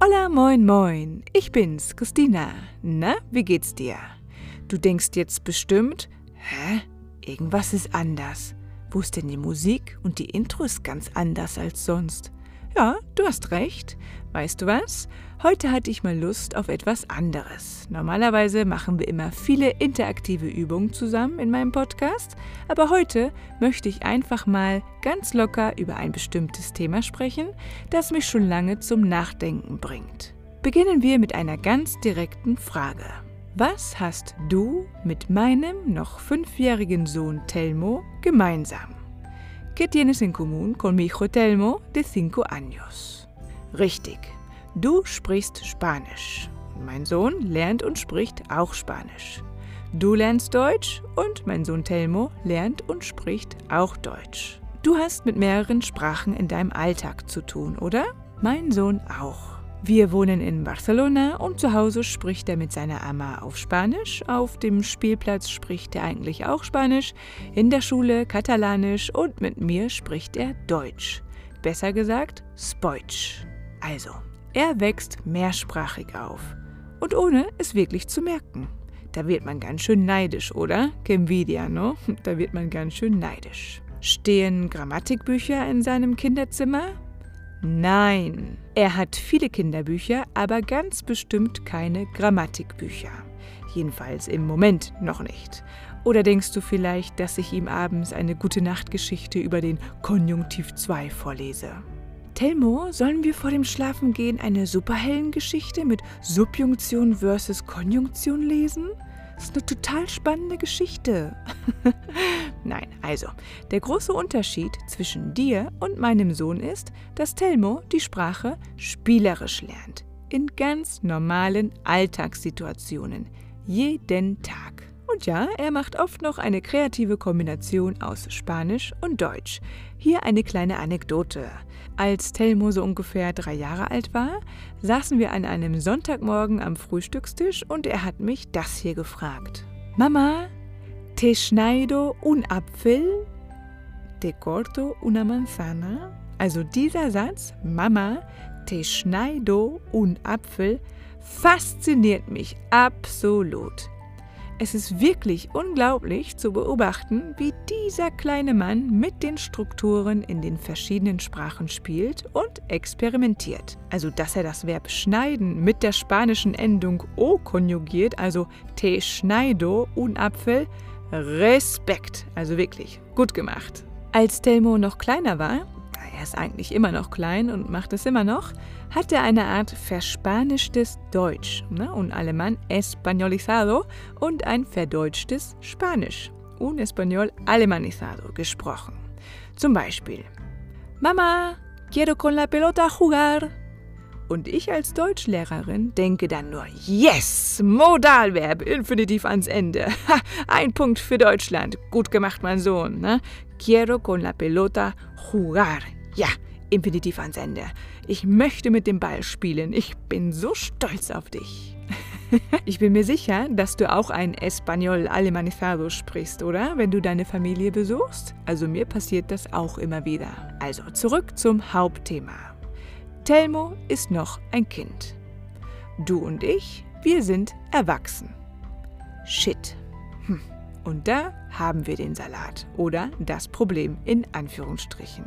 Hola, moin, moin. Ich bin's, Christina. Na, wie geht's dir? Du denkst jetzt bestimmt, hä? Irgendwas ist anders. Wo ist denn die Musik und die Intro ist ganz anders als sonst? Ja, du hast recht. Weißt du was? Heute hatte ich mal Lust auf etwas anderes. Normalerweise machen wir immer viele interaktive Übungen zusammen in meinem Podcast, aber heute möchte ich einfach mal ganz locker über ein bestimmtes Thema sprechen, das mich schon lange zum Nachdenken bringt. Beginnen wir mit einer ganz direkten Frage. Was hast du mit meinem noch fünfjährigen Sohn Telmo gemeinsam? ¿Qué tienes en común con mi hijo Telmo de cinco años? Richtig, Du sprichst Spanisch. Mein Sohn lernt und spricht auch Spanisch. Du lernst Deutsch und mein Sohn Telmo lernt und spricht auch Deutsch. Du hast mit mehreren Sprachen in deinem Alltag zu tun, oder? Mein Sohn auch. Wir wohnen in Barcelona und zu Hause spricht er mit seiner Ama auf Spanisch, auf dem Spielplatz spricht er eigentlich auch Spanisch, in der Schule Katalanisch und mit mir spricht er Deutsch. Besser gesagt, Spoitsch. Also, er wächst mehrsprachig auf. Und ohne es wirklich zu merken. Da wird man ganz schön neidisch, oder? Que envidia, no? Da wird man ganz schön neidisch. Stehen Grammatikbücher in seinem Kinderzimmer? Nein. Er hat viele Kinderbücher, aber ganz bestimmt keine Grammatikbücher. Jedenfalls im Moment noch nicht. Oder denkst du vielleicht, dass ich ihm abends eine gute Nachtgeschichte über den Konjunktiv 2 vorlese? Telmo, sollen wir vor dem Schlafengehen eine Superheldengeschichte mit Subjunktion versus Konjunktion lesen? Das ist eine total spannende Geschichte. Nein, also, der große Unterschied zwischen dir und meinem Sohn ist, dass Telmo die Sprache spielerisch lernt. In ganz normalen Alltagssituationen. Jeden Tag. Und ja, er macht oft noch eine kreative Kombination aus Spanisch und Deutsch. Hier eine kleine Anekdote. Als Telmo so ungefähr drei Jahre alt war, saßen wir an einem Sonntagmorgen am Frühstückstisch und er hat mich das hier gefragt. Mama, te schneido un Apfel? Te corto una manzana? Also dieser Satz, Mama, te schneido un Apfel, fasziniert mich absolut. Es ist wirklich unglaublich zu beobachten, wie dieser kleine Mann mit den Strukturen in den verschiedenen Sprachen spielt und experimentiert. Also, dass er das Verb schneiden mit der spanischen Endung o konjugiert, also te schneido, un Apfel, Respekt. Also wirklich gut gemacht. Als Telmo noch kleiner war, er ist eigentlich immer noch klein und macht es immer noch, hat er eine Art verspanischtes Deutsch, ne? un alemán españolizado und ein verdeutschtes Spanisch, un español alemanizado, gesprochen. Zum Beispiel, Mama, quiero con la pelota jugar. Und ich als Deutschlehrerin denke dann nur, yes, Modalverb, Infinitiv ans Ende. Ha, ein Punkt für Deutschland. Gut gemacht, mein Sohn. Ne? Quiero con la pelota jugar. Ja, Infinitiv ans Ende. Ich möchte mit dem Ball spielen. Ich bin so stolz auf dich. ich bin mir sicher, dass du auch ein Español Alemanizado sprichst, oder? Wenn du deine Familie besuchst. Also mir passiert das auch immer wieder. Also zurück zum Hauptthema. Telmo ist noch ein Kind. Du und ich, wir sind erwachsen. Shit. Hm. Und da haben wir den Salat oder das Problem in Anführungsstrichen.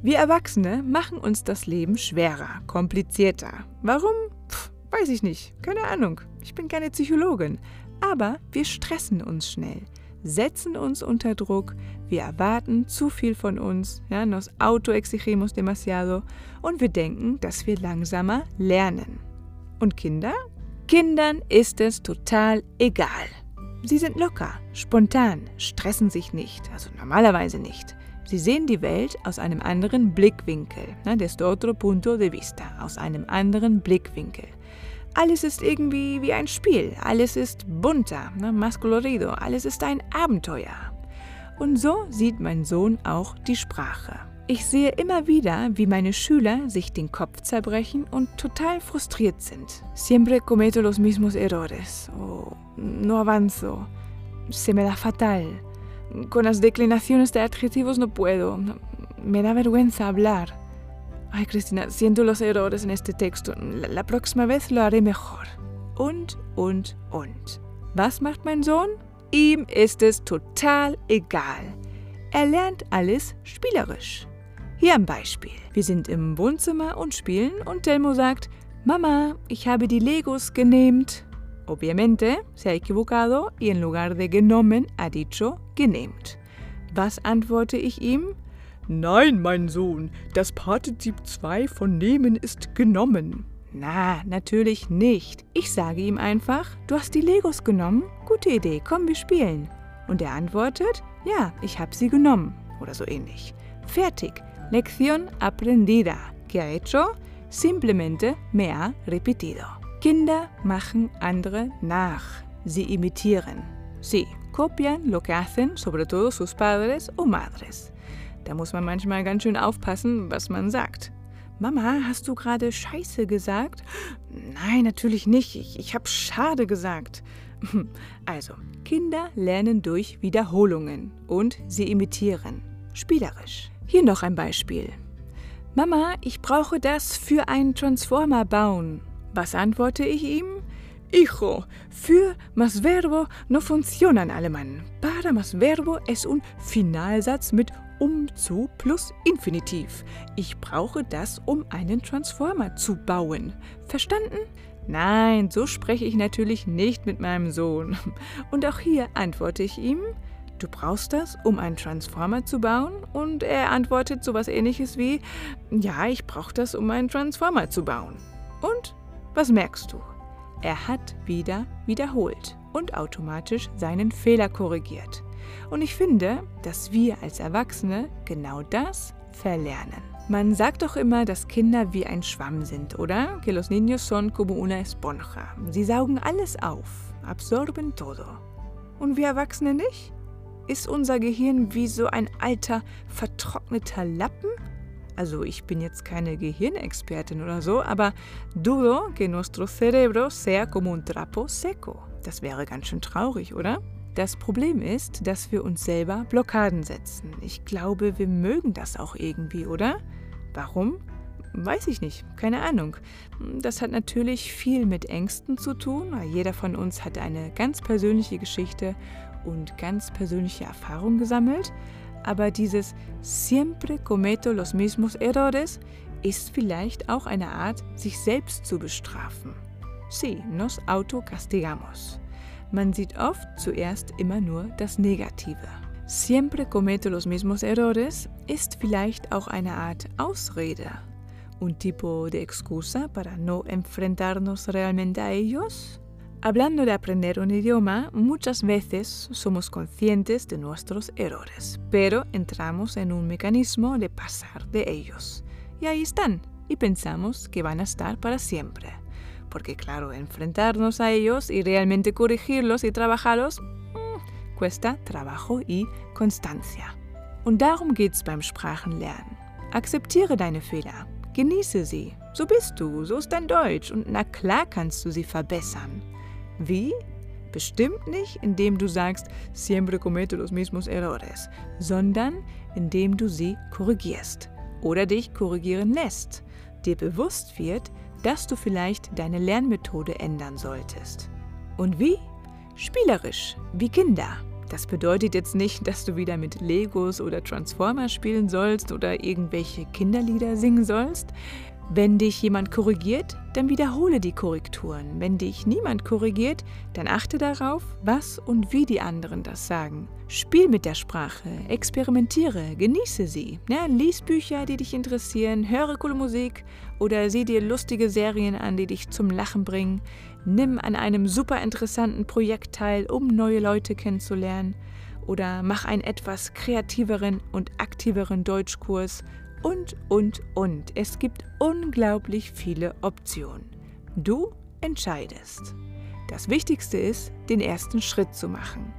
Wir Erwachsene machen uns das Leben schwerer, komplizierter. Warum? Pff, weiß ich nicht. Keine Ahnung. Ich bin keine Psychologin. Aber wir stressen uns schnell, setzen uns unter Druck, wir erwarten zu viel von uns, ja, nos auto exigimos demasiado und wir denken, dass wir langsamer lernen. Und Kinder? Kindern ist es total egal. Sie sind locker, spontan, stressen sich nicht, also normalerweise nicht. Sie sehen die Welt aus einem anderen Blickwinkel, ne, desde otro punto de vista, aus einem anderen Blickwinkel. Alles ist irgendwie wie ein Spiel, alles ist bunter, ne, más colorido, alles ist ein Abenteuer. Und so sieht mein Sohn auch die Sprache. Ich sehe immer wieder, wie meine Schüler sich den Kopf zerbrechen und total frustriert sind. Siempre cometo los mismos errores. Oh, no avanzo. Se me da fatal. Con las declinaciones de adjetivos no puedo. Me da vergüenza hablar. Ay, Cristina, siento los errores en este texto. La, la próxima vez lo haré mejor. Und, und, und. Was macht mein Sohn? Ihm ist es total egal. Er lernt alles spielerisch. Hier ein Beispiel. Wir sind im Wohnzimmer und spielen und Telmo sagt, Mama, ich habe die Legos genehmt. Obviamente se ha equivocado y en lugar de genommen ha dicho genehmt. Was antworte ich ihm? Nein, mein Sohn, das Partizip 2 von nehmen ist genommen. Na, natürlich nicht. Ich sage ihm einfach, du hast die Legos genommen? Gute Idee, komm, wir spielen. Und er antwortet, ja, ich habe sie genommen. Oder so ähnlich. Fertig. Lección aprendida. ¿Qué ha hecho? Simplemente me ha repetido. Kinder machen andere nach. Sie imitieren. Sí, copian lo que hacen, sobre todo sus padres o madres. Da muss man manchmal ganz schön aufpassen, was man sagt. Mama, hast du gerade Scheiße gesagt? Nein, natürlich nicht. Ich, ich habe Schade gesagt. Also, Kinder lernen durch Wiederholungen und sie imitieren. Spielerisch. Hier noch ein Beispiel. Mama, ich brauche das für einen Transformer bauen. Was antworte ich ihm? Hijo, für más verbo no funciona en alemán. Para más verbo es un Finalsatz mit um zu plus Infinitiv. Ich brauche das, um einen Transformer zu bauen. Verstanden? Nein, so spreche ich natürlich nicht mit meinem Sohn. Und auch hier antworte ich ihm, du brauchst das, um einen Transformer zu bauen? Und er antwortet so etwas ähnliches wie, ja, ich brauche das, um einen Transformer zu bauen. Und was merkst du? Er hat wieder wiederholt und automatisch seinen Fehler korrigiert. Und ich finde, dass wir als Erwachsene genau das verlernen. Man sagt doch immer, dass Kinder wie ein Schwamm sind, oder? Que los niños son como una esponja. Sie saugen alles auf, absorben todo. Und wir Erwachsene nicht? Ist unser Gehirn wie so ein alter, vertrockneter Lappen? Also ich bin jetzt keine Gehirnexpertin oder so, aber dudo que nuestro cerebro sea como un trapo seco. Das wäre ganz schön traurig, oder? Das Problem ist, dass wir uns selber Blockaden setzen. Ich glaube, wir mögen das auch irgendwie, oder? Warum? Weiß ich nicht, keine Ahnung. Das hat natürlich viel mit Ängsten zu tun. Jeder von uns hat eine ganz persönliche Geschichte und ganz persönliche Erfahrung gesammelt. Aber dieses siempre cometo los mismos errores ist vielleicht auch eine Art, sich selbst zu bestrafen. Sí, nos autocastigamos. Man sieht oft zuerst immer nur das Negative. Siempre cometo los mismos errores ist vielleicht auch eine Art Ausrede, un tipo de excusa para no enfrentarnos realmente a ellos. Hablando de aprender un idioma, muchas veces somos conscientes de nuestros errores, pero entramos en un mecanismo de pasar de ellos. Y ahí están, y pensamos que van a estar para siempre porque claro, enfrentarnos a ellos y realmente corregirlos y trabajarlos mh, cuesta trabajo y Konstanzia. Und darum geht's beim Sprachenlernen. Akzeptiere deine Fehler, genieße sie. So bist du, so ist dein Deutsch und na klar kannst du sie verbessern. Wie? Bestimmt nicht, indem du sagst, siempre cometo los mismos errores, sondern indem du sie korrigierst oder dich korrigieren lässt, dir bewusst wird, dass du vielleicht deine Lernmethode ändern solltest. Und wie? Spielerisch, wie Kinder. Das bedeutet jetzt nicht, dass du wieder mit Legos oder Transformers spielen sollst oder irgendwelche Kinderlieder singen sollst. Wenn dich jemand korrigiert, dann wiederhole die Korrekturen. Wenn dich niemand korrigiert, dann achte darauf, was und wie die anderen das sagen. Spiel mit der Sprache, experimentiere, genieße sie. Ja, lies Bücher, die dich interessieren, höre coole Musik oder sieh dir lustige Serien an, die dich zum Lachen bringen. Nimm an einem super interessanten Projekt teil, um neue Leute kennenzulernen. Oder mach einen etwas kreativeren und aktiveren Deutschkurs und, und, und. Es gibt unglaublich viele Optionen. Du entscheidest. Das Wichtigste ist, den ersten Schritt zu machen.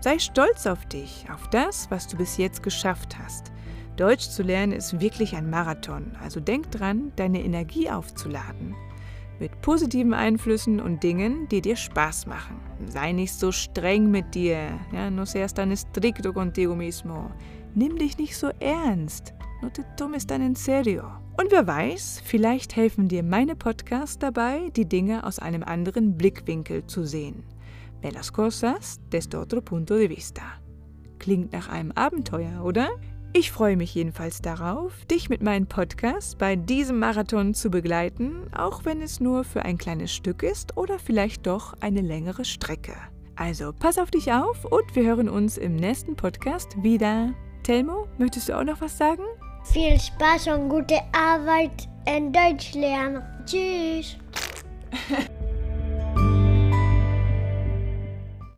Sei stolz auf dich, auf das, was du bis jetzt geschafft hast. Deutsch zu lernen ist wirklich ein Marathon, also denk dran, deine Energie aufzuladen. Mit positiven Einflüssen und Dingen, die dir Spaß machen. Sei nicht so streng mit dir, ja, no seas tan estricto contigo mismo. Nimm dich nicht so ernst. No te tomes tan en serio. Und wer weiß, vielleicht helfen dir meine Podcasts dabei, die Dinge aus einem anderen Blickwinkel zu sehen. Las cosas desde otro punto de vista. Klingt nach einem Abenteuer, oder? Ich freue mich jedenfalls darauf, dich mit meinem Podcast bei diesem Marathon zu begleiten, auch wenn es nur für ein kleines Stück ist oder vielleicht doch eine längere Strecke. Also pass auf dich auf und wir hören uns im nächsten Podcast wieder. Telmo, möchtest du auch noch was sagen? Viel Spaß und gute Arbeit in Deutsch lernen. Tschüss.